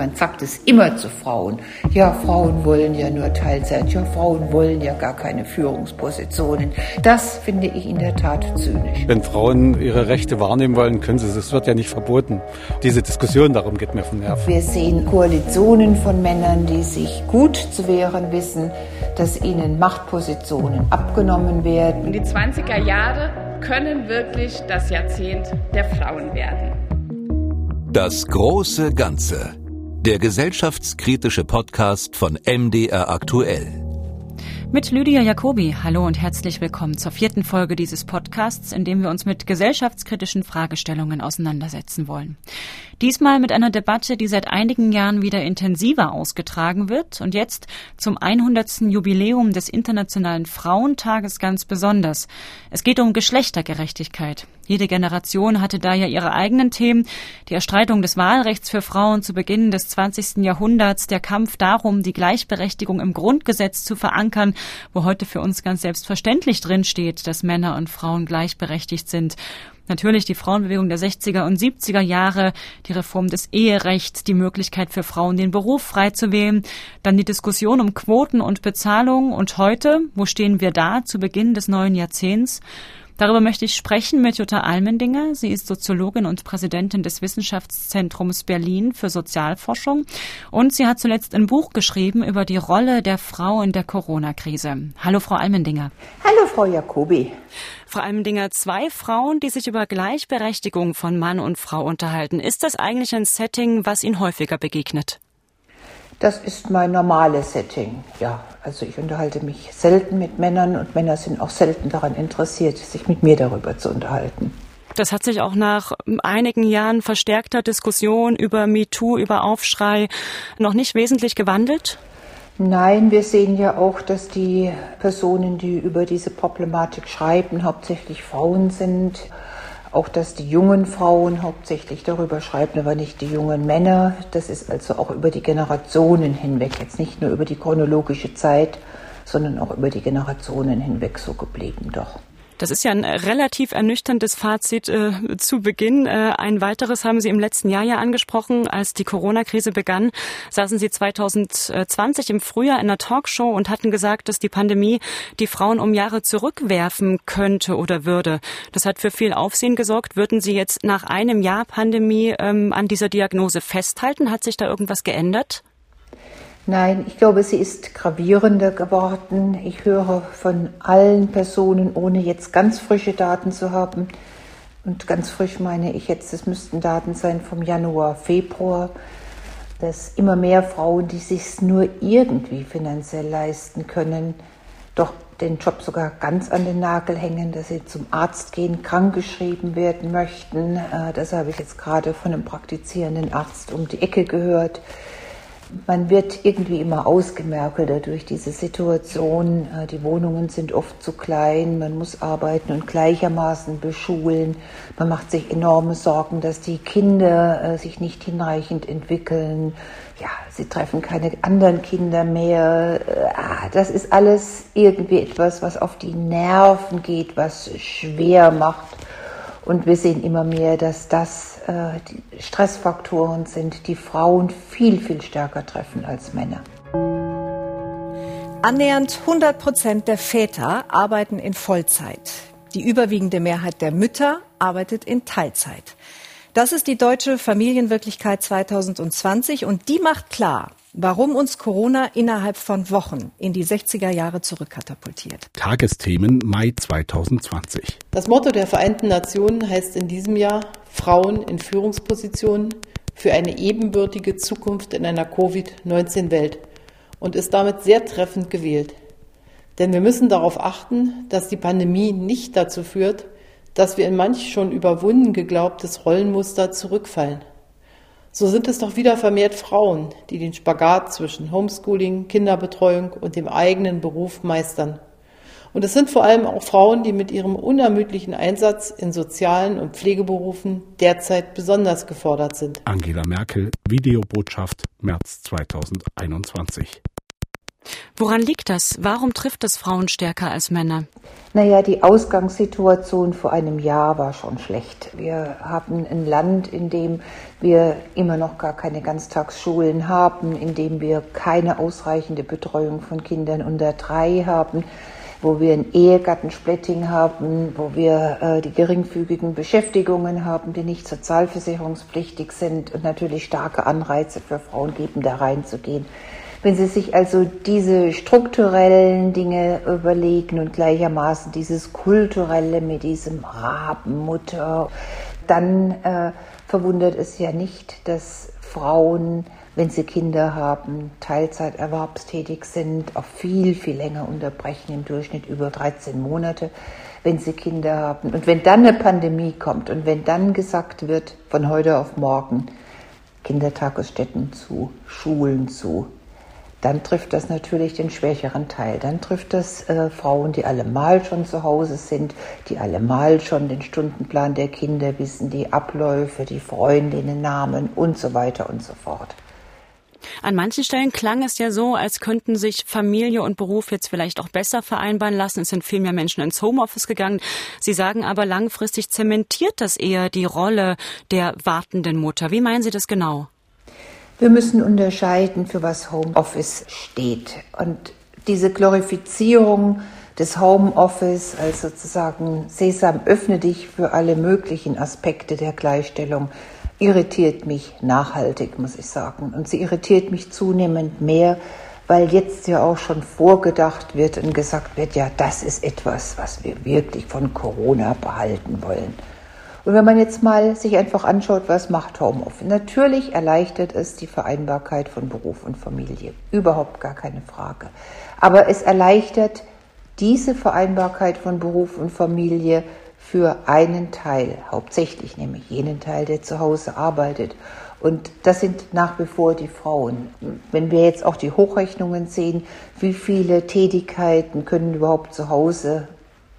Man sagt es immer zu Frauen. Ja, Frauen wollen ja nur Teilzeit. Ja, Frauen wollen ja gar keine Führungspositionen. Das finde ich in der Tat zynisch. Wenn Frauen ihre Rechte wahrnehmen wollen, können sie es. Es wird ja nicht verboten. Diese Diskussion darum geht mir von Nerven. Wir sehen Koalitionen von Männern, die sich gut zu wehren wissen, dass ihnen Machtpositionen abgenommen werden. Und die 20er Jahre können wirklich das Jahrzehnt der Frauen werden. Das große Ganze. Der gesellschaftskritische Podcast von MDR aktuell. Mit Lydia Jacobi. Hallo und herzlich willkommen zur vierten Folge dieses Podcasts, in dem wir uns mit gesellschaftskritischen Fragestellungen auseinandersetzen wollen. Diesmal mit einer Debatte, die seit einigen Jahren wieder intensiver ausgetragen wird und jetzt zum 100. Jubiläum des Internationalen Frauentages ganz besonders. Es geht um Geschlechtergerechtigkeit. Jede Generation hatte da ja ihre eigenen Themen. Die Erstreitung des Wahlrechts für Frauen zu Beginn des 20. Jahrhunderts, der Kampf darum, die Gleichberechtigung im Grundgesetz zu verankern, wo heute für uns ganz selbstverständlich drinsteht, dass Männer und Frauen gleichberechtigt sind. Natürlich die Frauenbewegung der 60er und 70er Jahre, die Reform des Eherechts, die Möglichkeit für Frauen, den Beruf frei zu wählen, dann die Diskussion um Quoten und Bezahlung und heute, wo stehen wir da zu Beginn des neuen Jahrzehnts? Darüber möchte ich sprechen mit Jutta Almendinger. Sie ist Soziologin und Präsidentin des Wissenschaftszentrums Berlin für Sozialforschung. Und sie hat zuletzt ein Buch geschrieben über die Rolle der Frau in der Corona-Krise. Hallo, Frau Almendinger. Hallo, Frau Jacobi. Frau Almendinger, zwei Frauen, die sich über Gleichberechtigung von Mann und Frau unterhalten. Ist das eigentlich ein Setting, was Ihnen häufiger begegnet? Das ist mein normales Setting. Ja, also ich unterhalte mich selten mit Männern und Männer sind auch selten daran interessiert, sich mit mir darüber zu unterhalten. Das hat sich auch nach einigen Jahren verstärkter Diskussion über MeToo, über Aufschrei noch nicht wesentlich gewandelt? Nein, wir sehen ja auch, dass die Personen, die über diese Problematik schreiben, hauptsächlich Frauen sind. Auch, dass die jungen Frauen hauptsächlich darüber schreiben, aber nicht die jungen Männer. Das ist also auch über die Generationen hinweg, jetzt nicht nur über die chronologische Zeit, sondern auch über die Generationen hinweg so geblieben doch. Das ist ja ein relativ ernüchterndes Fazit äh, zu Beginn. Äh, ein weiteres haben Sie im letzten Jahr ja angesprochen, als die Corona-Krise begann, saßen Sie 2020 im Frühjahr in einer Talkshow und hatten gesagt, dass die Pandemie die Frauen um Jahre zurückwerfen könnte oder würde. Das hat für viel Aufsehen gesorgt. Würden Sie jetzt nach einem Jahr Pandemie ähm, an dieser Diagnose festhalten? Hat sich da irgendwas geändert? Nein, ich glaube, sie ist gravierender geworden. Ich höre von allen Personen, ohne jetzt ganz frische Daten zu haben. Und ganz frisch meine ich jetzt, es müssten Daten sein vom Januar, Februar, dass immer mehr Frauen, die sich nur irgendwie finanziell leisten können, doch den Job sogar ganz an den Nagel hängen, dass sie zum Arzt gehen, krankgeschrieben werden möchten. Äh, das habe ich jetzt gerade von einem praktizierenden Arzt um die Ecke gehört man wird irgendwie immer ausgemerkelter durch diese Situation. Äh, die Wohnungen sind oft zu klein, man muss arbeiten und gleichermaßen beschulen. Man macht sich enorme Sorgen, dass die Kinder äh, sich nicht hinreichend entwickeln. Ja, sie treffen keine anderen Kinder mehr. Äh, ah, das ist alles irgendwie etwas, was auf die Nerven geht, was schwer macht. Und wir sehen immer mehr, dass das äh, Stressfaktoren sind, die Frauen viel, viel stärker treffen als Männer. Annähernd 100 Prozent der Väter arbeiten in Vollzeit. Die überwiegende Mehrheit der Mütter arbeitet in Teilzeit. Das ist die deutsche Familienwirklichkeit 2020 und die macht klar, warum uns Corona innerhalb von Wochen in die 60er Jahre zurückkatapultiert. Tagesthemen Mai 2020. Das Motto der Vereinten Nationen heißt in diesem Jahr Frauen in Führungspositionen für eine ebenbürtige Zukunft in einer Covid-19-Welt und ist damit sehr treffend gewählt. Denn wir müssen darauf achten, dass die Pandemie nicht dazu führt, dass wir in manch schon überwunden geglaubtes Rollenmuster zurückfallen. So sind es doch wieder vermehrt Frauen, die den Spagat zwischen Homeschooling, Kinderbetreuung und dem eigenen Beruf meistern. Und es sind vor allem auch Frauen, die mit ihrem unermüdlichen Einsatz in sozialen und Pflegeberufen derzeit besonders gefordert sind. Angela Merkel, Videobotschaft, März 2021. Woran liegt das? Warum trifft es Frauen stärker als Männer? Naja, die Ausgangssituation vor einem Jahr war schon schlecht. Wir haben ein Land, in dem wir immer noch gar keine Ganztagsschulen haben, in dem wir keine ausreichende Betreuung von Kindern unter drei haben, wo wir ein Ehegattensplitting haben, wo wir äh, die geringfügigen Beschäftigungen haben, die nicht sozialversicherungspflichtig sind und natürlich starke Anreize für Frauen geben, da reinzugehen. Wenn Sie sich also diese strukturellen Dinge überlegen und gleichermaßen dieses kulturelle mit diesem Rabenmutter, dann äh, verwundert es ja nicht, dass Frauen, wenn sie Kinder haben, Teilzeiterwerbstätig sind, auch viel, viel länger unterbrechen, im Durchschnitt über 13 Monate, wenn sie Kinder haben. Und wenn dann eine Pandemie kommt und wenn dann gesagt wird, von heute auf morgen, Kindertagesstätten zu, Schulen zu, dann trifft das natürlich den schwächeren Teil. Dann trifft das äh, Frauen, die allemal schon zu Hause sind, die allemal schon den Stundenplan der Kinder wissen, die Abläufe, die Freundinnen, Namen und so weiter und so fort. An manchen Stellen klang es ja so, als könnten sich Familie und Beruf jetzt vielleicht auch besser vereinbaren lassen. Es sind viel mehr Menschen ins Homeoffice gegangen. Sie sagen aber langfristig zementiert das eher die Rolle der wartenden Mutter. Wie meinen Sie das genau? Wir müssen unterscheiden, für was Homeoffice steht. Und diese Glorifizierung des Homeoffice als sozusagen Sesam, öffne dich für alle möglichen Aspekte der Gleichstellung, irritiert mich nachhaltig, muss ich sagen. Und sie irritiert mich zunehmend mehr, weil jetzt ja auch schon vorgedacht wird und gesagt wird, ja, das ist etwas, was wir wirklich von Corona behalten wollen. Und wenn man jetzt mal sich einfach anschaut, was macht Homeoffice? Natürlich erleichtert es die Vereinbarkeit von Beruf und Familie. Überhaupt gar keine Frage. Aber es erleichtert diese Vereinbarkeit von Beruf und Familie für einen Teil, hauptsächlich nämlich jenen Teil, der zu Hause arbeitet. Und das sind nach wie vor die Frauen. Wenn wir jetzt auch die Hochrechnungen sehen, wie viele Tätigkeiten können überhaupt zu Hause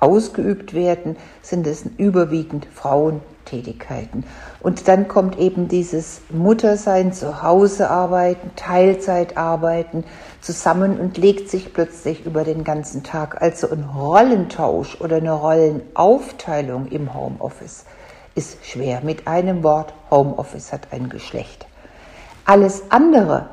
ausgeübt werden, sind es überwiegend Frauentätigkeiten. Und dann kommt eben dieses Muttersein, zu Hause arbeiten, Teilzeit arbeiten zusammen und legt sich plötzlich über den ganzen Tag. Also ein Rollentausch oder eine Rollenaufteilung im Homeoffice ist schwer. Mit einem Wort, Homeoffice hat ein Geschlecht. Alles andere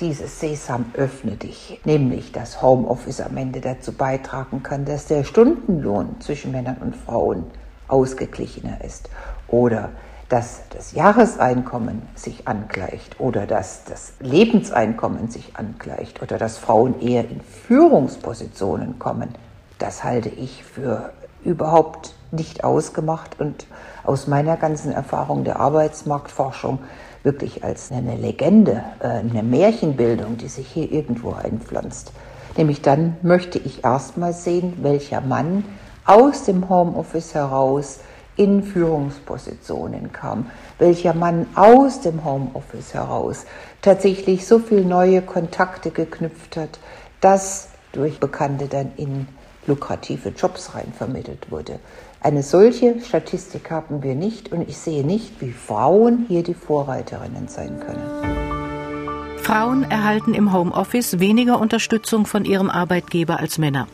dieses Sesam öffne dich, nämlich dass Homeoffice am Ende dazu beitragen kann, dass der Stundenlohn zwischen Männern und Frauen ausgeglichener ist oder dass das Jahreseinkommen sich angleicht oder dass das Lebenseinkommen sich angleicht oder dass Frauen eher in Führungspositionen kommen, das halte ich für überhaupt nicht ausgemacht und aus meiner ganzen Erfahrung der Arbeitsmarktforschung wirklich als eine Legende, äh, eine Märchenbildung, die sich hier irgendwo einpflanzt. Nämlich dann möchte ich erstmal sehen, welcher Mann aus dem Homeoffice heraus in Führungspositionen kam, welcher Mann aus dem Homeoffice heraus tatsächlich so viele neue Kontakte geknüpft hat, dass durch Bekannte dann in lukrative Jobs rein vermittelt wurde. Eine solche Statistik haben wir nicht und ich sehe nicht, wie Frauen hier die Vorreiterinnen sein können. Frauen erhalten im Homeoffice weniger Unterstützung von ihrem Arbeitgeber als Männer.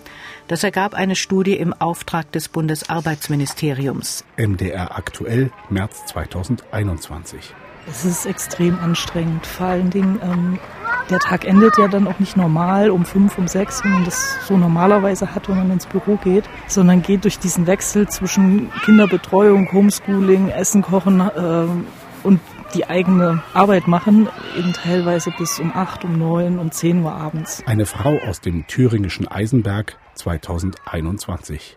Das ergab eine Studie im Auftrag des Bundesarbeitsministeriums. MDR aktuell, März 2021. Es ist extrem anstrengend. Vor allen Dingen, ähm, der Tag endet ja dann auch nicht normal um fünf, um sechs, wie man das so normalerweise hat, wenn man ins Büro geht, sondern geht durch diesen Wechsel zwischen Kinderbetreuung, Homeschooling, Essen kochen äh, und die eigene Arbeit machen, eben teilweise bis um acht, um neun, um zehn Uhr abends. Eine Frau aus dem thüringischen Eisenberg 2021.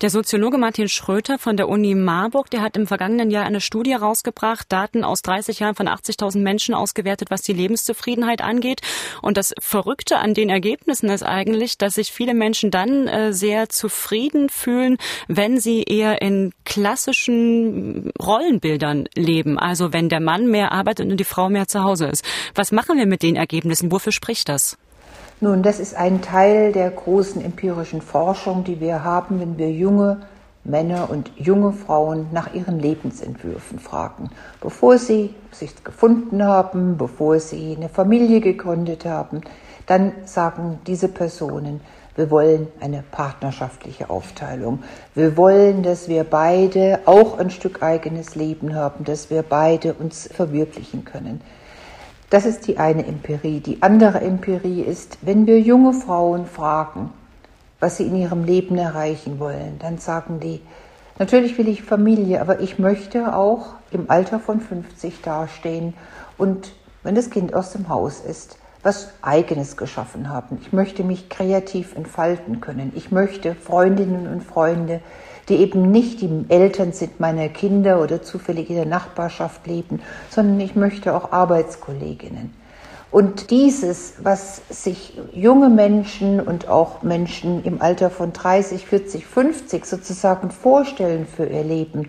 Der Soziologe Martin Schröter von der Uni Marburg, der hat im vergangenen Jahr eine Studie rausgebracht, Daten aus 30 Jahren von 80.000 Menschen ausgewertet, was die Lebenszufriedenheit angeht. Und das Verrückte an den Ergebnissen ist eigentlich, dass sich viele Menschen dann äh, sehr zufrieden fühlen, wenn sie eher in klassischen Rollenbildern leben. Also wenn der Mann mehr arbeitet und die Frau mehr zu Hause ist. Was machen wir mit den Ergebnissen? Wofür spricht das? Nun, das ist ein Teil der großen empirischen Forschung, die wir haben, wenn wir junge Männer und junge Frauen nach ihren Lebensentwürfen fragen, bevor sie sich gefunden haben, bevor sie eine Familie gegründet haben. dann sagen diese Personen, wir wollen eine partnerschaftliche Aufteilung. Wir wollen, dass wir beide auch ein Stück eigenes Leben haben, dass wir beide uns verwirklichen können. Das ist die eine Empirie. Die andere Empirie ist, wenn wir junge Frauen fragen, was sie in ihrem Leben erreichen wollen, dann sagen die, natürlich will ich Familie, aber ich möchte auch im Alter von 50 dastehen und wenn das Kind aus dem Haus ist, was Eigenes geschaffen haben. Ich möchte mich kreativ entfalten können. Ich möchte Freundinnen und Freunde, die eben nicht die Eltern sind meiner Kinder oder zufällig in der Nachbarschaft leben, sondern ich möchte auch Arbeitskolleginnen. Und dieses, was sich junge Menschen und auch Menschen im Alter von 30, 40, 50 sozusagen vorstellen für ihr Leben,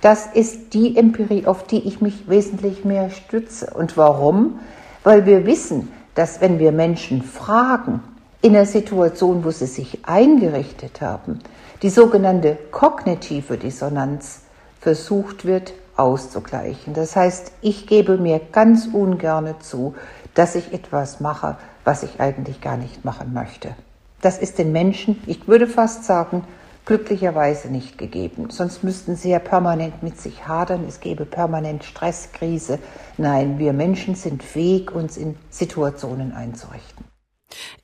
das ist die Empirie, auf die ich mich wesentlich mehr stütze. Und warum? Weil wir wissen, dass wenn wir Menschen fragen, in einer Situation, wo sie sich eingerichtet haben, die sogenannte kognitive Dissonanz versucht wird auszugleichen. Das heißt, ich gebe mir ganz ungerne zu, dass ich etwas mache, was ich eigentlich gar nicht machen möchte. Das ist den Menschen, ich würde fast sagen, glücklicherweise nicht gegeben. Sonst müssten sie ja permanent mit sich hadern, es gäbe permanent Stress, Krise. Nein, wir Menschen sind fähig, uns in Situationen einzurichten.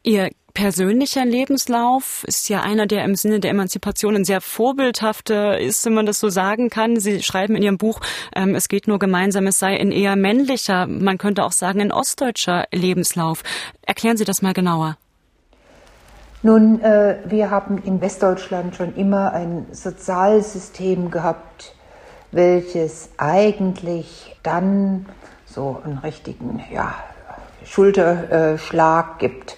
Ihr persönlicher Lebenslauf ist ja einer, der im Sinne der Emanzipation ein sehr vorbildhafter ist, wenn man das so sagen kann. Sie schreiben in Ihrem Buch, ähm, es geht nur gemeinsam, es sei ein eher männlicher, man könnte auch sagen, ein ostdeutscher Lebenslauf. Erklären Sie das mal genauer. Nun, äh, wir haben in Westdeutschland schon immer ein Sozialsystem gehabt, welches eigentlich dann so einen richtigen ja, Schulterschlag gibt,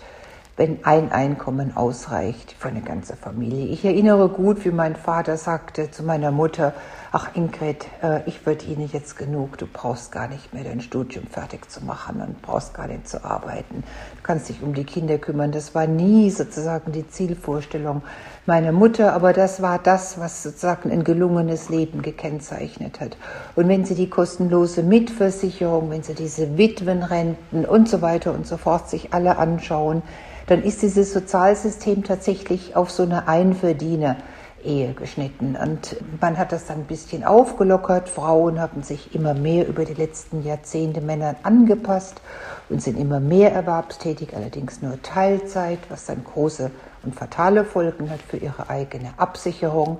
wenn ein Einkommen ausreicht für eine ganze Familie. Ich erinnere gut, wie mein Vater sagte zu meiner Mutter, ach Ingrid, äh, ich verdiene jetzt genug, du brauchst gar nicht mehr dein Studium fertig zu machen und brauchst gar nicht zu arbeiten. Du kannst dich um die Kinder kümmern. Das war nie sozusagen die Zielvorstellung meiner Mutter, aber das war das, was sozusagen ein gelungenes Leben gekennzeichnet hat. Und wenn Sie die kostenlose Mitversicherung, wenn Sie diese Witwenrenten und so weiter und so fort sich alle anschauen, dann ist dieses Sozialsystem tatsächlich auf so eine Einverdiener Ehe geschnitten. Und man hat das dann ein bisschen aufgelockert. Frauen haben sich immer mehr über die letzten Jahrzehnte Männern angepasst und sind immer mehr erwerbstätig, allerdings nur Teilzeit, was dann große und fatale Folgen hat für ihre eigene Absicherung.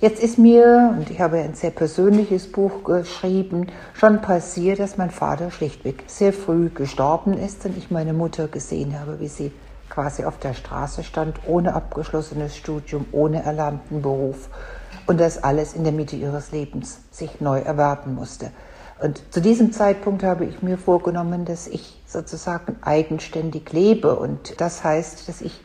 Jetzt ist mir, und ich habe ein sehr persönliches Buch geschrieben, schon passiert, dass mein Vater schlichtweg sehr früh gestorben ist und ich meine Mutter gesehen habe, wie sie quasi auf der Straße stand, ohne abgeschlossenes Studium, ohne erlernten Beruf und das alles in der Mitte ihres Lebens sich neu erwerben musste. Und zu diesem Zeitpunkt habe ich mir vorgenommen, dass ich sozusagen eigenständig lebe und das heißt, dass ich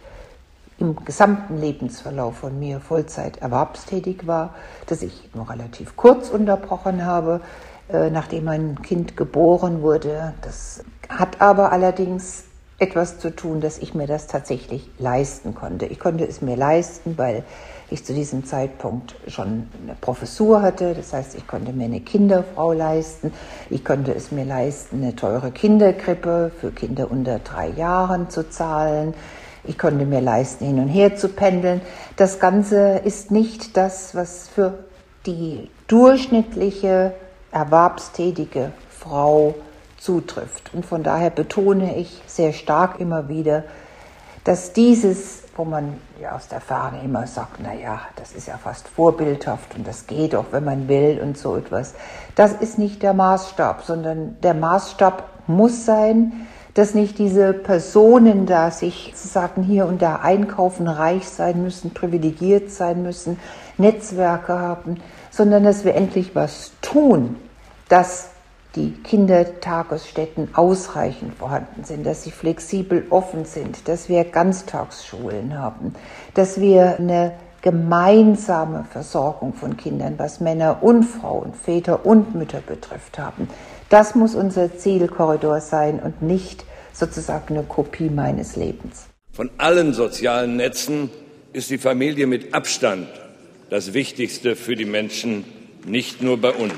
im gesamten Lebensverlauf von mir Vollzeit erwerbstätig war, dass ich nur relativ kurz unterbrochen habe, äh, nachdem mein Kind geboren wurde. Das hat aber allerdings etwas zu tun, dass ich mir das tatsächlich leisten konnte. Ich konnte es mir leisten, weil ich zu diesem Zeitpunkt schon eine Professur hatte. Das heißt, ich konnte mir eine Kinderfrau leisten. Ich konnte es mir leisten, eine teure Kinderkrippe für Kinder unter drei Jahren zu zahlen. Ich konnte mir leisten, hin und her zu pendeln. Das Ganze ist nicht das, was für die durchschnittliche erwerbstätige Frau zutrifft. Und von daher betone ich sehr stark immer wieder, dass dieses, wo man ja aus der Ferne immer sagt, na ja, das ist ja fast vorbildhaft und das geht auch, wenn man will und so etwas, das ist nicht der Maßstab, sondern der Maßstab muss sein, dass nicht diese Personen da sich sozusagen hier und da einkaufen, reich sein müssen, privilegiert sein müssen, Netzwerke haben, sondern dass wir endlich was tun, dass die Kindertagesstätten ausreichend vorhanden sind, dass sie flexibel offen sind, dass wir Ganztagsschulen haben, dass wir eine gemeinsame Versorgung von Kindern, was Männer und Frauen, Väter und Mütter betrifft, haben. Das muss unser Zielkorridor sein und nicht sozusagen eine Kopie meines Lebens. Von allen sozialen Netzen ist die Familie mit Abstand das Wichtigste für die Menschen, nicht nur bei uns.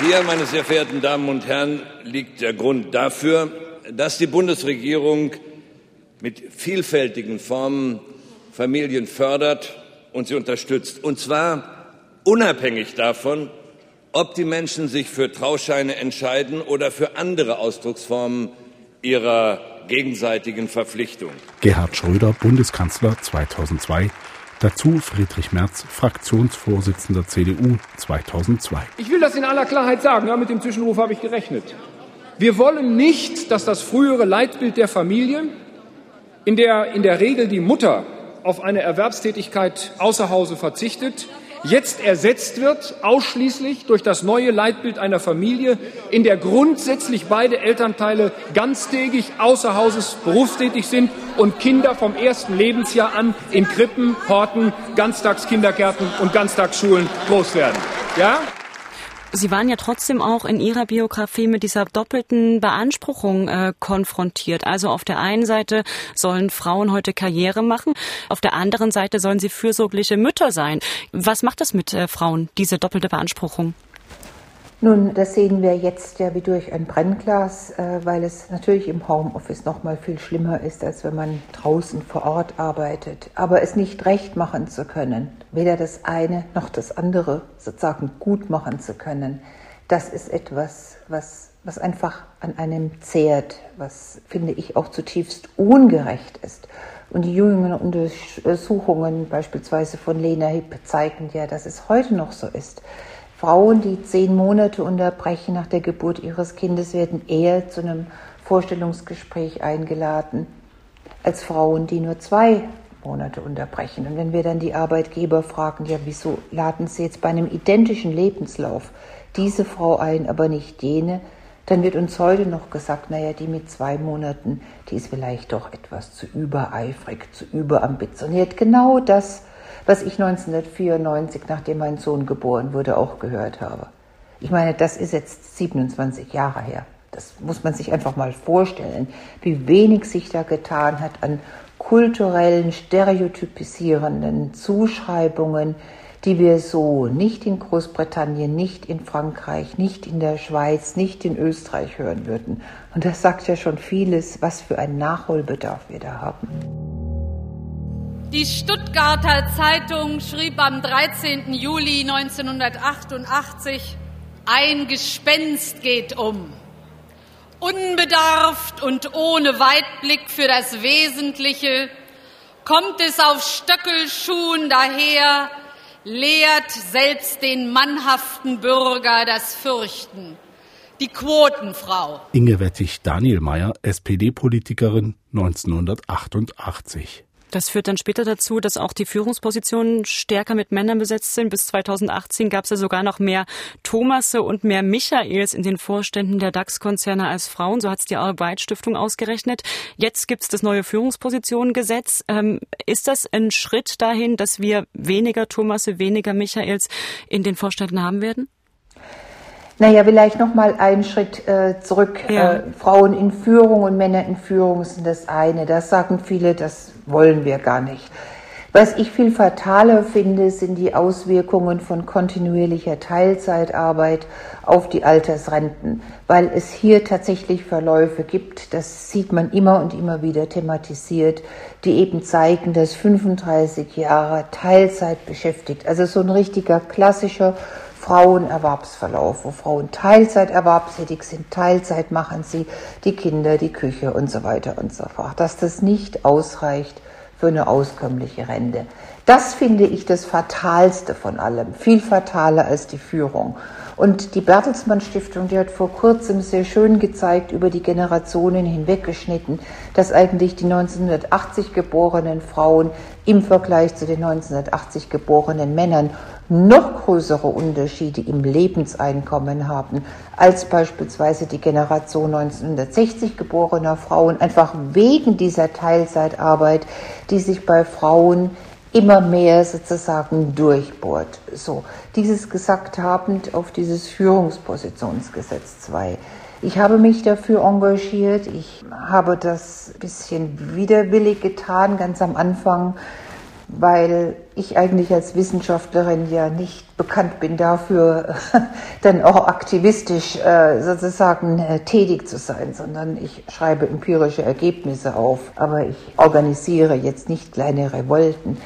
Hier, meine sehr verehrten Damen und Herren, liegt der Grund dafür, dass die Bundesregierung mit vielfältigen Formen Familien fördert und sie unterstützt. Und zwar unabhängig davon, ob die Menschen sich für Trauscheine entscheiden oder für andere Ausdrucksformen ihrer gegenseitigen Verpflichtung. Gerhard Schröder, Bundeskanzler 2002. Dazu Friedrich Merz, Fraktionsvorsitzender CDU 2002. Ich will das in aller Klarheit sagen. Ja, mit dem Zwischenruf habe ich gerechnet. Wir wollen nicht, dass das frühere Leitbild der Familie, in der in der Regel die Mutter auf eine Erwerbstätigkeit außer Hause verzichtet, jetzt ersetzt wird, ausschließlich durch das neue Leitbild einer Familie, in der grundsätzlich beide Elternteile ganztägig außer Hauses berufstätig sind und Kinder vom ersten Lebensjahr an in Krippen, Horten, Ganztagskindergärten und Ganztagsschulen groß werden. Ja? Sie waren ja trotzdem auch in Ihrer Biografie mit dieser doppelten Beanspruchung äh, konfrontiert. Also auf der einen Seite sollen Frauen heute Karriere machen, auf der anderen Seite sollen sie fürsorgliche Mütter sein. Was macht das mit äh, Frauen, diese doppelte Beanspruchung? Nun, das sehen wir jetzt ja wie durch ein Brennglas, äh, weil es natürlich im Homeoffice noch mal viel schlimmer ist, als wenn man draußen vor Ort arbeitet. Aber es nicht recht machen zu können, weder das eine noch das andere sozusagen gut machen zu können, das ist etwas, was, was einfach an einem zehrt, was, finde ich, auch zutiefst ungerecht ist. Und die jüngeren Untersuchungen, beispielsweise von Lena Hipp, zeigen ja, dass es heute noch so ist Frauen, die zehn Monate unterbrechen nach der Geburt ihres Kindes, werden eher zu einem Vorstellungsgespräch eingeladen als Frauen, die nur zwei Monate unterbrechen. Und wenn wir dann die Arbeitgeber fragen, ja, wieso laden Sie jetzt bei einem identischen Lebenslauf diese Frau ein, aber nicht jene, dann wird uns heute noch gesagt, naja, die mit zwei Monaten, die ist vielleicht doch etwas zu übereifrig, zu überambitioniert. Genau das was ich 1994, nachdem mein Sohn geboren wurde, auch gehört habe. Ich meine, das ist jetzt 27 Jahre her. Das muss man sich einfach mal vorstellen, wie wenig sich da getan hat an kulturellen, stereotypisierenden Zuschreibungen, die wir so nicht in Großbritannien, nicht in Frankreich, nicht in der Schweiz, nicht in Österreich hören würden. Und das sagt ja schon vieles, was für einen Nachholbedarf wir da haben. Die Stuttgarter Zeitung schrieb am 13. Juli 1988, ein Gespenst geht um. Unbedarft und ohne Weitblick für das Wesentliche kommt es auf Stöckelschuhen daher, lehrt selbst den mannhaften Bürger das Fürchten. Die Quotenfrau. Inge Wettig Daniel Meyer, SPD-Politikerin 1988. Das führt dann später dazu, dass auch die Führungspositionen stärker mit Männern besetzt sind. Bis 2018 gab es ja sogar noch mehr Thomasse und mehr Michaels in den Vorständen der DAX-Konzerne als Frauen. So hat es die Arbeit-Stiftung ausgerechnet. Jetzt gibt es das neue Führungspositionengesetz. Ähm, ist das ein Schritt dahin, dass wir weniger Thomasse, weniger Michaels in den Vorständen haben werden? Naja, vielleicht noch mal einen Schritt äh, zurück. Ja. Äh, Frauen in Führung und Männer in Führung sind das eine. Das sagen viele, das wollen wir gar nicht. Was ich viel fataler finde, sind die Auswirkungen von kontinuierlicher Teilzeitarbeit auf die Altersrenten, weil es hier tatsächlich Verläufe gibt, das sieht man immer und immer wieder thematisiert, die eben zeigen, dass 35 Jahre Teilzeit beschäftigt, also so ein richtiger klassischer Frauenerwerbsverlauf, wo Frauen Teilzeit erwerbstätig sind, Teilzeit machen sie, die Kinder, die Küche und so weiter und so fort, dass das nicht ausreicht für eine auskömmliche Rente. Das finde ich das Fatalste von allem, viel fataler als die Führung. Und die Bertelsmann Stiftung, die hat vor kurzem sehr schön gezeigt, über die Generationen hinweggeschnitten, dass eigentlich die 1980 geborenen Frauen im Vergleich zu den 1980 geborenen Männern noch größere Unterschiede im Lebenseinkommen haben als beispielsweise die Generation 1960 geborener Frauen, einfach wegen dieser Teilzeitarbeit, die sich bei Frauen immer mehr sozusagen durchbohrt. So, dieses gesagt habend auf dieses Führungspositionsgesetz 2. Ich habe mich dafür engagiert. Ich habe das bisschen widerwillig getan, ganz am Anfang weil ich eigentlich als Wissenschaftlerin ja nicht bekannt bin dafür, dann auch aktivistisch äh, sozusagen äh, tätig zu sein, sondern ich schreibe empirische Ergebnisse auf, aber ich organisiere jetzt nicht kleine Revolten.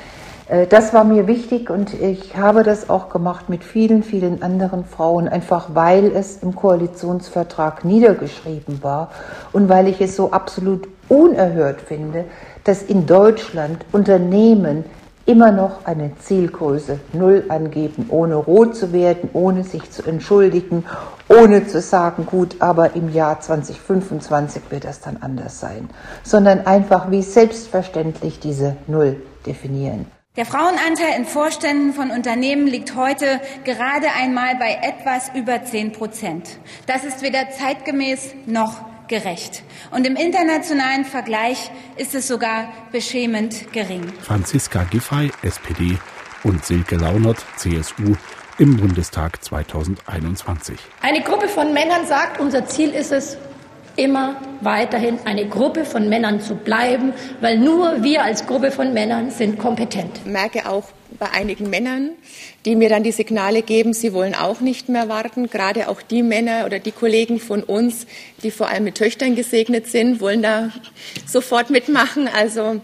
Äh, das war mir wichtig und ich habe das auch gemacht mit vielen, vielen anderen Frauen, einfach weil es im Koalitionsvertrag niedergeschrieben war und weil ich es so absolut unerhört finde, dass in Deutschland Unternehmen immer noch eine Zielgröße Null angeben, ohne rot zu werden, ohne sich zu entschuldigen, ohne zu sagen, gut, aber im Jahr 2025 wird das dann anders sein, sondern einfach wie selbstverständlich diese Null definieren. Der Frauenanteil in Vorständen von Unternehmen liegt heute gerade einmal bei etwas über 10 Prozent. Das ist weder zeitgemäß noch gerecht. Und im internationalen Vergleich ist es sogar beschämend gering. Franziska Giffey, SPD und Silke Launert, CSU, im Bundestag 2021. Eine Gruppe von Männern sagt, unser Ziel ist es, immer weiterhin eine Gruppe von Männern zu bleiben, weil nur wir als Gruppe von Männern sind kompetent. Ich merke auch bei einigen Männern, die mir dann die Signale geben, sie wollen auch nicht mehr warten. Gerade auch die Männer oder die Kollegen von uns, die vor allem mit Töchtern gesegnet sind, wollen da sofort mitmachen. Also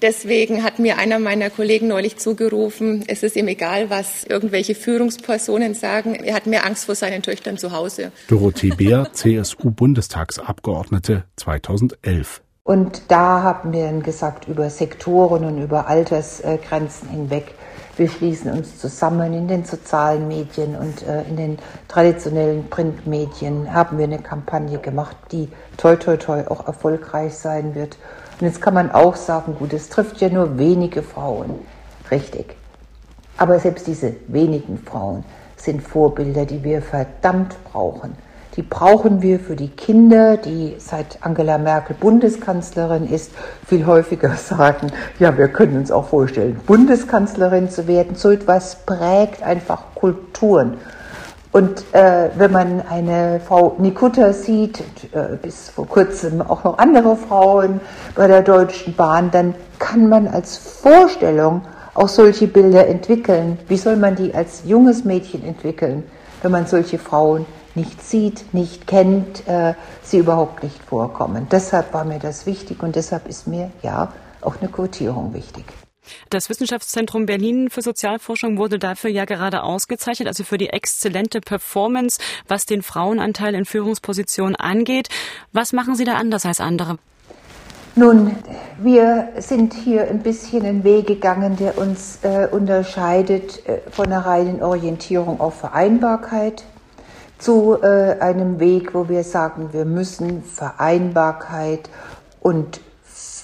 Deswegen hat mir einer meiner Kollegen neulich zugerufen, es ist ihm egal, was irgendwelche Führungspersonen sagen. Er hat mehr Angst vor seinen Töchtern zu Hause. Dorothee Beer, CSU-Bundestagsabgeordnete 2011. Und da haben wir dann gesagt, über Sektoren und über Altersgrenzen hinweg, wir schließen uns zusammen in den sozialen Medien und äh, in den traditionellen Printmedien, haben wir eine Kampagne gemacht, die toi toi toi auch erfolgreich sein wird. Und jetzt kann man auch sagen, gut, es trifft ja nur wenige Frauen. Richtig. Aber selbst diese wenigen Frauen sind Vorbilder, die wir verdammt brauchen. Die brauchen wir für die Kinder, die seit Angela Merkel Bundeskanzlerin ist, viel häufiger sagen, ja, wir können uns auch vorstellen, Bundeskanzlerin zu werden. So etwas prägt einfach Kulturen. Und äh, wenn man eine Frau Nikutta sieht, äh, bis vor kurzem auch noch andere Frauen bei der Deutschen Bahn, dann kann man als Vorstellung auch solche Bilder entwickeln. Wie soll man die als junges Mädchen entwickeln, wenn man solche Frauen nicht sieht, nicht kennt, äh, sie überhaupt nicht vorkommen? Deshalb war mir das wichtig und deshalb ist mir ja auch eine Quotierung wichtig. Das Wissenschaftszentrum Berlin für Sozialforschung wurde dafür ja gerade ausgezeichnet, also für die exzellente Performance, was den Frauenanteil in Führungspositionen angeht. Was machen Sie da anders als andere? Nun, wir sind hier ein bisschen einen Weg gegangen, der uns äh, unterscheidet äh, von einer reinen Orientierung auf Vereinbarkeit zu äh, einem Weg, wo wir sagen, wir müssen Vereinbarkeit und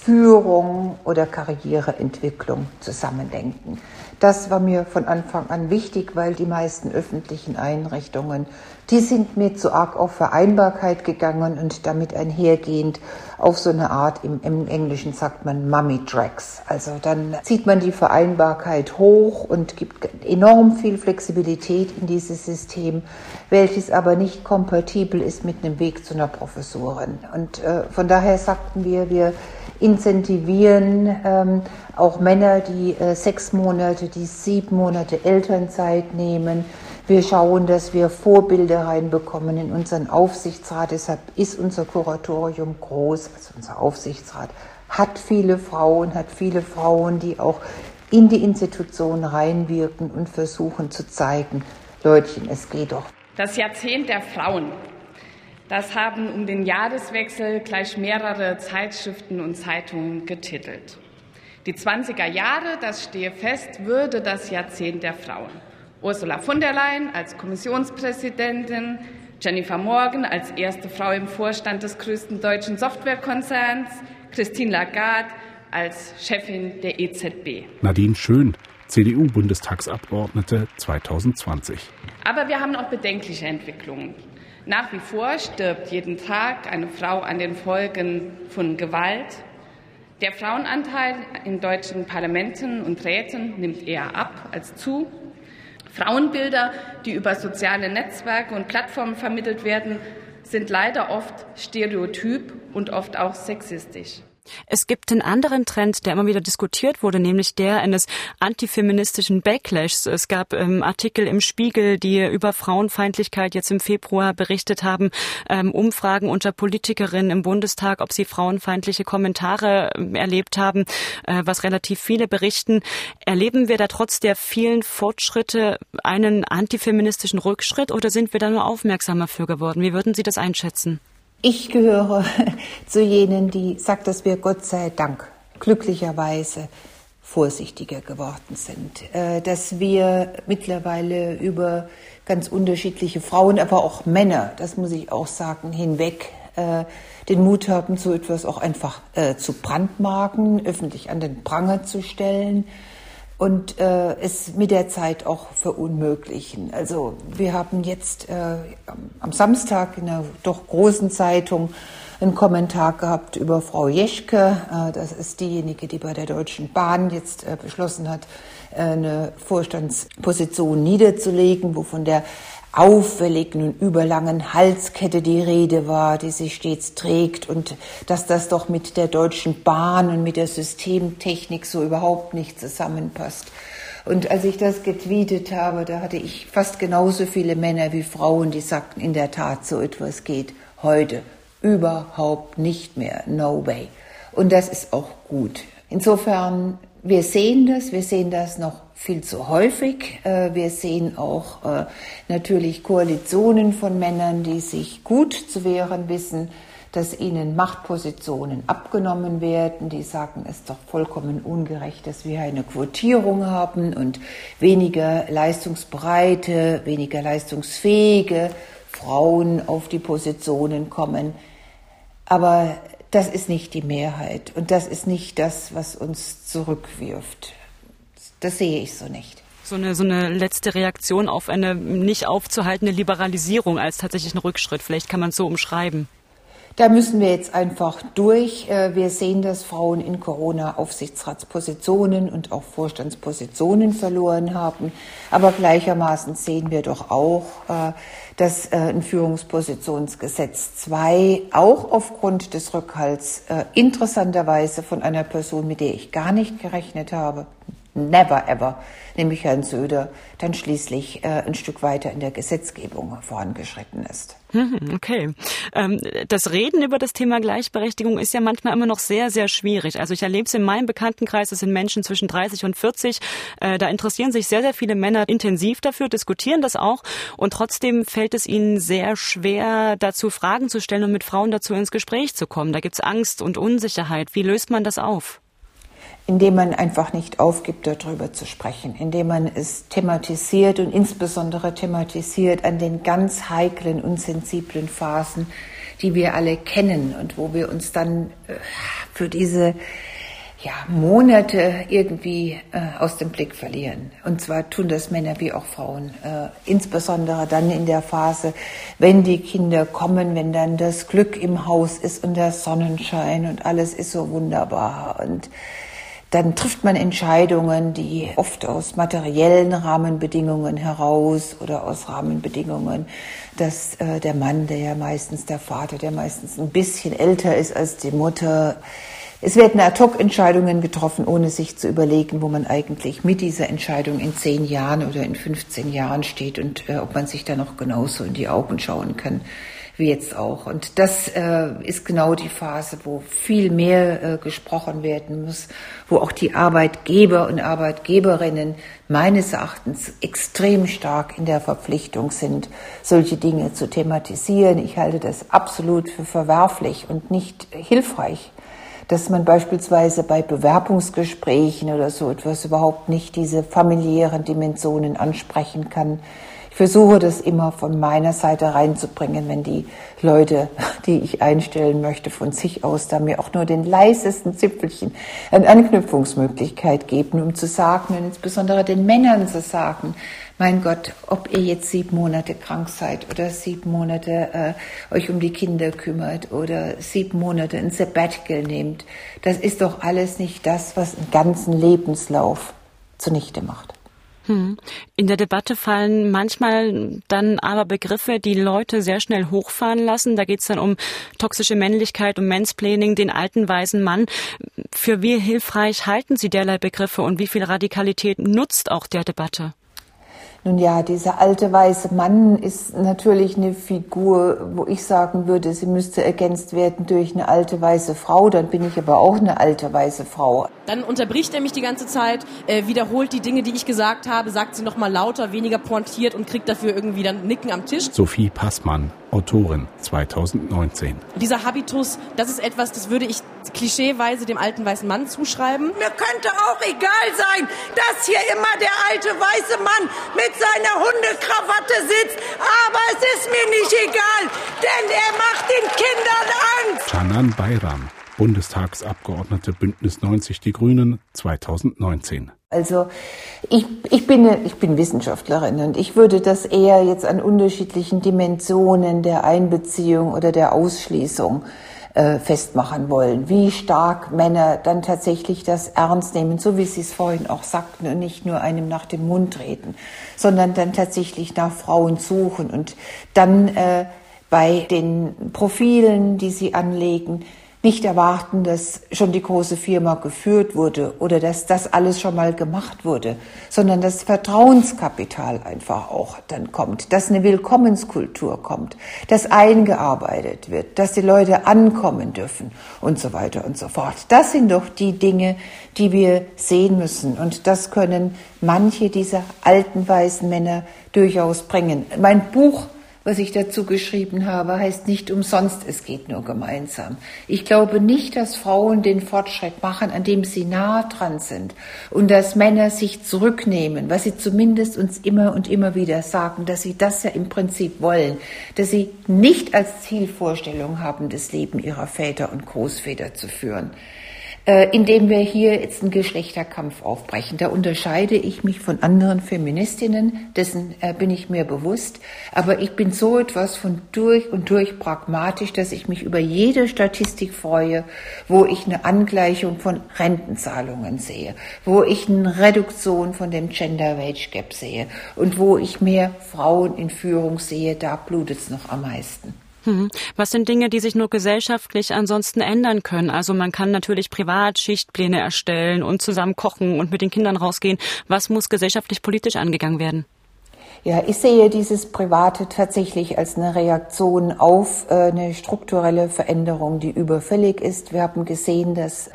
Führung oder Karriereentwicklung zusammendenken. Das war mir von Anfang an wichtig, weil die meisten öffentlichen Einrichtungen, die sind mir zu arg auf Vereinbarkeit gegangen und damit einhergehend auf so eine Art, im, im Englischen sagt man Mummy Tracks. Also dann zieht man die Vereinbarkeit hoch und gibt enorm viel Flexibilität in dieses System, welches aber nicht kompatibel ist mit einem Weg zu einer Professorin. Und äh, von daher sagten wir, wir incentivieren ähm, auch Männer, die äh, sechs Monate, die sieben Monate Elternzeit nehmen. Wir schauen, dass wir Vorbilder reinbekommen in unseren Aufsichtsrat. Deshalb ist unser Kuratorium groß, also unser Aufsichtsrat hat viele Frauen, hat viele Frauen, die auch in die Institution reinwirken und versuchen zu zeigen, Leutchen, es geht doch. Das Jahrzehnt der Frauen das haben um den Jahreswechsel gleich mehrere Zeitschriften und Zeitungen getitelt. Die 20er Jahre, das stehe fest, würde das Jahrzehnt der Frauen. Ursula von der Leyen als Kommissionspräsidentin, Jennifer Morgan als erste Frau im Vorstand des größten deutschen Softwarekonzerns, Christine Lagarde als Chefin der EZB. Nadine Schön, CDU-Bundestagsabgeordnete 2020. Aber wir haben auch bedenkliche Entwicklungen. Nach wie vor stirbt jeden Tag eine Frau an den Folgen von Gewalt. Der Frauenanteil in deutschen Parlamenten und Räten nimmt eher ab als zu. Frauenbilder, die über soziale Netzwerke und Plattformen vermittelt werden, sind leider oft stereotyp und oft auch sexistisch. Es gibt einen anderen Trend, der immer wieder diskutiert wurde, nämlich der eines antifeministischen Backlashs. Es gab ähm, Artikel im Spiegel, die über Frauenfeindlichkeit jetzt im Februar berichtet haben, ähm, Umfragen unter Politikerinnen im Bundestag, ob sie frauenfeindliche Kommentare äh, erlebt haben, äh, was relativ viele berichten. Erleben wir da trotz der vielen Fortschritte einen antifeministischen Rückschritt oder sind wir da nur aufmerksamer für geworden? Wie würden Sie das einschätzen? Ich gehöre zu jenen, die sagt, dass wir Gott sei Dank glücklicherweise vorsichtiger geworden sind, äh, dass wir mittlerweile über ganz unterschiedliche Frauen, aber auch Männer, das muss ich auch sagen, hinweg äh, den Mut haben, so etwas auch einfach äh, zu brandmarken, öffentlich an den Pranger zu stellen und äh, es mit der Zeit auch verunmöglichen. Also wir haben jetzt äh, am Samstag in einer doch großen Zeitung einen Kommentar gehabt über Frau Jeschke. Äh, das ist diejenige, die bei der Deutschen Bahn jetzt äh, beschlossen hat, äh, eine Vorstandsposition niederzulegen, wo von der auffälligen und überlangen Halskette die Rede war, die sie stets trägt und dass das doch mit der Deutschen Bahn und mit der Systemtechnik so überhaupt nicht zusammenpasst. Und als ich das getweetet habe, da hatte ich fast genauso viele Männer wie Frauen, die sagten, in der Tat, so etwas geht heute überhaupt nicht mehr. No way. Und das ist auch gut. Insofern, wir sehen das, wir sehen das noch viel zu häufig. Äh, wir sehen auch äh, natürlich Koalitionen von Männern, die sich gut zu wehren wissen, dass ihnen Machtpositionen abgenommen werden. Die sagen, es ist doch vollkommen ungerecht, dass wir eine Quotierung haben und weniger leistungsbereite, weniger leistungsfähige Frauen auf die Positionen kommen. Aber das ist nicht die Mehrheit und das ist nicht das, was uns zurückwirft. Das sehe ich so nicht. So eine, so eine letzte Reaktion auf eine nicht aufzuhaltende Liberalisierung als tatsächlich ein Rückschritt. Vielleicht kann man es so umschreiben. Da müssen wir jetzt einfach durch. Äh, wir sehen, dass Frauen in Corona Aufsichtsratspositionen und auch Vorstandspositionen verloren haben. Aber gleichermaßen sehen wir doch auch, äh, dass äh, ein Führungspositionsgesetz 2 auch aufgrund des Rückhalts interessanterweise von einer Person, mit der ich gar nicht gerechnet habe, never ever, nämlich Herrn Söder, dann schließlich äh, ein Stück weiter in der Gesetzgebung vorangeschritten ist. Mhm, okay. Ähm, das Reden über das Thema Gleichberechtigung ist ja manchmal immer noch sehr, sehr schwierig. Also ich erlebe es in meinem Bekanntenkreis, es sind Menschen zwischen 30 und 40. Äh, da interessieren sich sehr, sehr viele Männer intensiv dafür, diskutieren das auch. Und trotzdem fällt es ihnen sehr schwer, dazu Fragen zu stellen und mit Frauen dazu ins Gespräch zu kommen. Da gibt es Angst und Unsicherheit. Wie löst man das auf? Indem man einfach nicht aufgibt, darüber zu sprechen, indem man es thematisiert und insbesondere thematisiert an den ganz heiklen und sensiblen Phasen, die wir alle kennen und wo wir uns dann äh, für diese ja, Monate irgendwie äh, aus dem Blick verlieren. Und zwar tun das Männer wie auch Frauen. Äh, insbesondere dann in der Phase, wenn die Kinder kommen, wenn dann das Glück im Haus ist und der Sonnenschein und alles ist so wunderbar und dann trifft man Entscheidungen, die oft aus materiellen Rahmenbedingungen heraus oder aus Rahmenbedingungen, dass äh, der Mann, der ja meistens der Vater, der meistens ein bisschen älter ist als die Mutter, es werden Ad-hoc-Entscheidungen getroffen, ohne sich zu überlegen, wo man eigentlich mit dieser Entscheidung in zehn Jahren oder in 15 Jahren steht und äh, ob man sich da noch genauso in die Augen schauen kann wie jetzt auch. Und das äh, ist genau die Phase, wo viel mehr äh, gesprochen werden muss, wo auch die Arbeitgeber und Arbeitgeberinnen meines Erachtens extrem stark in der Verpflichtung sind, solche Dinge zu thematisieren. Ich halte das absolut für verwerflich und nicht hilfreich dass man beispielsweise bei Bewerbungsgesprächen oder so etwas überhaupt nicht diese familiären Dimensionen ansprechen kann. Versuche das immer von meiner Seite reinzubringen, wenn die Leute, die ich einstellen möchte, von sich aus da mir auch nur den leisesten Zipfelchen eine Anknüpfungsmöglichkeit geben, um zu sagen, und insbesondere den Männern zu sagen, mein Gott, ob ihr jetzt sieben Monate krank seid oder sieben Monate äh, euch um die Kinder kümmert oder sieben Monate ein Sabbatical nehmt, das ist doch alles nicht das, was einen ganzen Lebenslauf zunichte macht. Hm. In der Debatte fallen manchmal dann aber Begriffe, die Leute sehr schnell hochfahren lassen. Da geht es dann um toxische Männlichkeit, um Mansplaining, den alten weißen Mann. Für wie hilfreich halten Sie derlei Begriffe und wie viel Radikalität nutzt auch der Debatte? Nun ja, dieser alte weiße Mann ist natürlich eine Figur, wo ich sagen würde, sie müsste ergänzt werden durch eine alte weiße Frau. Dann bin ich aber auch eine alte weiße Frau. Dann unterbricht er mich die ganze Zeit, äh, wiederholt die Dinge, die ich gesagt habe, sagt sie noch mal lauter, weniger pointiert und kriegt dafür irgendwie dann Nicken am Tisch. Sophie Passmann, Autorin 2019. Dieser Habitus, das ist etwas, das würde ich klischeeweise dem alten weißen Mann zuschreiben. Mir könnte auch egal sein, dass hier immer der alte weiße Mann mit seiner Hundekrawatte sitzt, aber es ist mir nicht egal, denn er macht den Kindern Angst. Canan Bayram, Bundestagsabgeordnete Bündnis 90 Die Grünen 2019. Also ich, ich, bin, ich bin Wissenschaftlerin und ich würde das eher jetzt an unterschiedlichen Dimensionen der Einbeziehung oder der Ausschließung äh, festmachen wollen, wie stark Männer dann tatsächlich das ernst nehmen, so wie Sie es vorhin auch sagten, und nicht nur einem nach dem Mund reden, sondern dann tatsächlich nach Frauen suchen und dann äh, bei den Profilen, die sie anlegen, nicht erwarten, dass schon die große Firma geführt wurde oder dass das alles schon mal gemacht wurde, sondern dass Vertrauenskapital einfach auch dann kommt, dass eine Willkommenskultur kommt, dass eingearbeitet wird, dass die Leute ankommen dürfen und so weiter und so fort. Das sind doch die Dinge, die wir sehen müssen und das können manche dieser alten weißen Männer durchaus bringen. Mein Buch was ich dazu geschrieben habe, heißt nicht umsonst, es geht nur gemeinsam. Ich glaube nicht, dass Frauen den Fortschritt machen, an dem sie nah dran sind und dass Männer sich zurücknehmen, was sie zumindest uns immer und immer wieder sagen, dass sie das ja im Prinzip wollen, dass sie nicht als Zielvorstellung haben, das Leben ihrer Väter und Großväter zu führen. Äh, indem wir hier jetzt einen Geschlechterkampf aufbrechen. Da unterscheide ich mich von anderen Feministinnen, dessen äh, bin ich mir bewusst. Aber ich bin so etwas von durch und durch pragmatisch, dass ich mich über jede Statistik freue, wo ich eine Angleichung von Rentenzahlungen sehe, wo ich eine Reduktion von dem Gender Wage Gap sehe und wo ich mehr Frauen in Führung sehe, da blutet es noch am meisten. Mhm. Was sind Dinge, die sich nur gesellschaftlich ansonsten ändern können? Also man kann natürlich privat Schichtpläne erstellen und zusammen kochen und mit den Kindern rausgehen. Was muss gesellschaftlich politisch angegangen werden? Ja, ich sehe dieses Private tatsächlich als eine Reaktion auf äh, eine strukturelle Veränderung, die überfällig ist. Wir haben gesehen, dass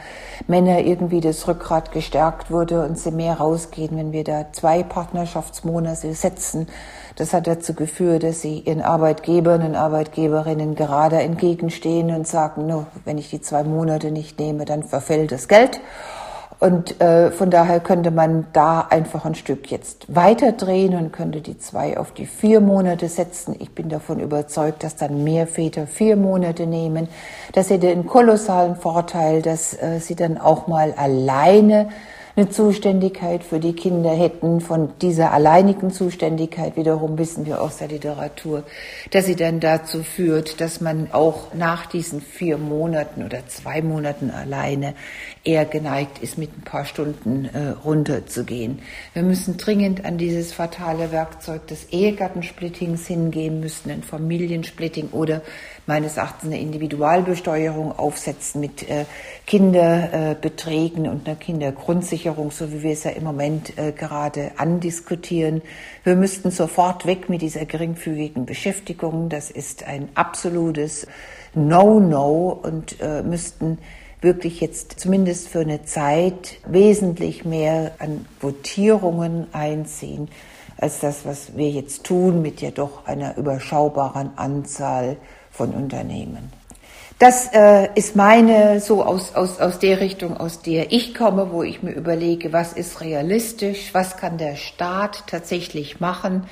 Männer irgendwie das Rückgrat gestärkt wurde und sie mehr rausgehen, wenn wir da zwei Partnerschaftsmonate setzen. Das hat dazu geführt, dass sie ihren Arbeitgebern und Arbeitgeberinnen gerade entgegenstehen und sagen, no, wenn ich die zwei Monate nicht nehme, dann verfällt das Geld. Und äh, von daher könnte man da einfach ein Stück jetzt weiterdrehen und könnte die zwei auf die vier Monate setzen. Ich bin davon überzeugt, dass dann mehr Väter vier Monate nehmen. Das hätte einen kolossalen Vorteil, dass äh, sie dann auch mal alleine eine Zuständigkeit für die Kinder hätten. Von dieser alleinigen Zuständigkeit wiederum wissen wir aus der Literatur, dass sie dann dazu führt, dass man auch nach diesen vier Monaten oder zwei Monaten alleine eher geneigt ist, mit ein paar Stunden äh, runterzugehen. Wir müssen dringend an dieses fatale Werkzeug des Ehegattensplittings hingehen, müssen ein Familiensplitting oder meines Erachtens eine Individualbesteuerung aufsetzen mit äh, Kinderbeträgen und einer Kindergrundsicherung, so wie wir es ja im Moment äh, gerade andiskutieren. Wir müssten sofort weg mit dieser geringfügigen Beschäftigung. Das ist ein absolutes No-No und äh, müssten wirklich jetzt zumindest für eine Zeit wesentlich mehr an Votierungen einziehen als das, was wir jetzt tun mit ja doch einer überschaubaren Anzahl von Unternehmen. Das äh, ist meine, so aus, aus, aus der Richtung, aus der ich komme, wo ich mir überlege, was ist realistisch, was kann der Staat tatsächlich machen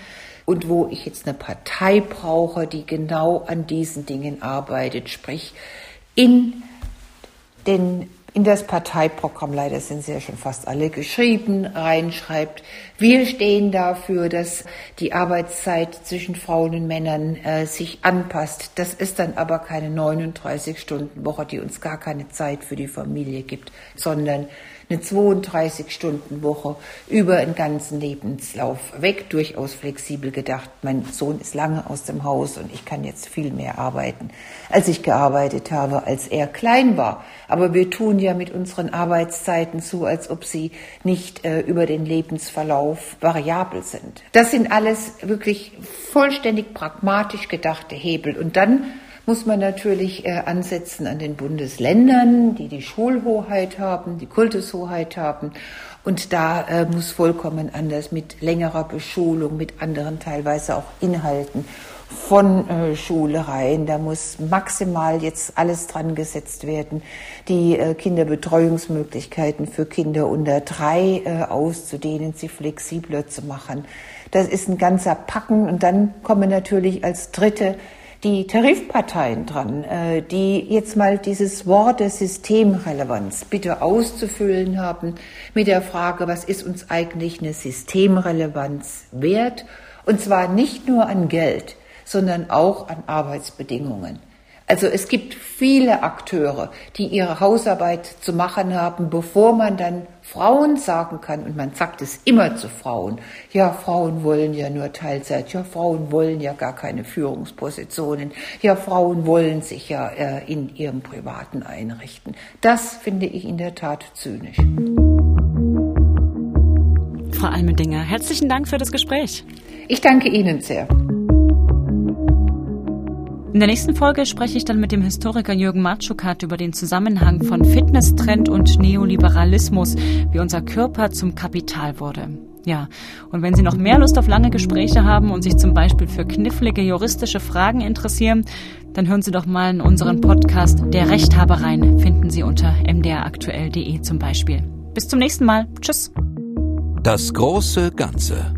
und wo ich jetzt eine Partei brauche, die genau an diesen Dingen arbeitet, sprich in den in das Parteiprogramm, leider sind sie ja schon fast alle geschrieben, reinschreibt, wir stehen dafür, dass die Arbeitszeit zwischen Frauen und Männern äh, sich anpasst. Das ist dann aber keine 39-Stunden-Woche, die uns gar keine Zeit für die Familie gibt, sondern eine 32-Stunden-Woche über einen ganzen Lebenslauf weg, durchaus flexibel gedacht. Mein Sohn ist lange aus dem Haus und ich kann jetzt viel mehr arbeiten, als ich gearbeitet habe, als er klein war. Aber wir tun ja mit unseren Arbeitszeiten so, als ob sie nicht äh, über den Lebensverlauf variabel sind. Das sind alles wirklich vollständig pragmatisch gedachte Hebel. Und dann muss man natürlich äh, ansetzen an den Bundesländern, die die Schulhoheit haben, die Kultushoheit haben. Und da äh, muss vollkommen anders mit längerer Beschulung, mit anderen teilweise auch Inhalten von äh, Schule rein. Da muss maximal jetzt alles dran gesetzt werden, die äh, Kinderbetreuungsmöglichkeiten für Kinder unter drei auszudehnen, sie flexibler zu machen. Das ist ein ganzer Packen. Und dann kommen natürlich als dritte die Tarifparteien dran, äh, die jetzt mal dieses Wort der Systemrelevanz bitte auszufüllen haben mit der Frage, was ist uns eigentlich eine Systemrelevanz wert? Und zwar nicht nur an Geld, sondern auch an Arbeitsbedingungen. Also es gibt viele Akteure, die ihre Hausarbeit zu machen haben, bevor man dann Frauen sagen kann, und man sagt es immer zu Frauen, ja, Frauen wollen ja nur Teilzeit, ja, Frauen wollen ja gar keine Führungspositionen, ja, Frauen wollen sich ja äh, in ihrem Privaten einrichten. Das finde ich in der Tat zynisch. Frau Almendinger, herzlichen Dank für das Gespräch. Ich danke Ihnen sehr. In der nächsten Folge spreche ich dann mit dem Historiker Jürgen Matschukat über den Zusammenhang von Fitnesstrend und Neoliberalismus, wie unser Körper zum Kapital wurde. Ja, und wenn Sie noch mehr Lust auf lange Gespräche haben und sich zum Beispiel für knifflige juristische Fragen interessieren, dann hören Sie doch mal in unseren Podcast Der Rechthaberein, finden Sie unter mdraktuell.de zum Beispiel. Bis zum nächsten Mal. Tschüss. Das große Ganze.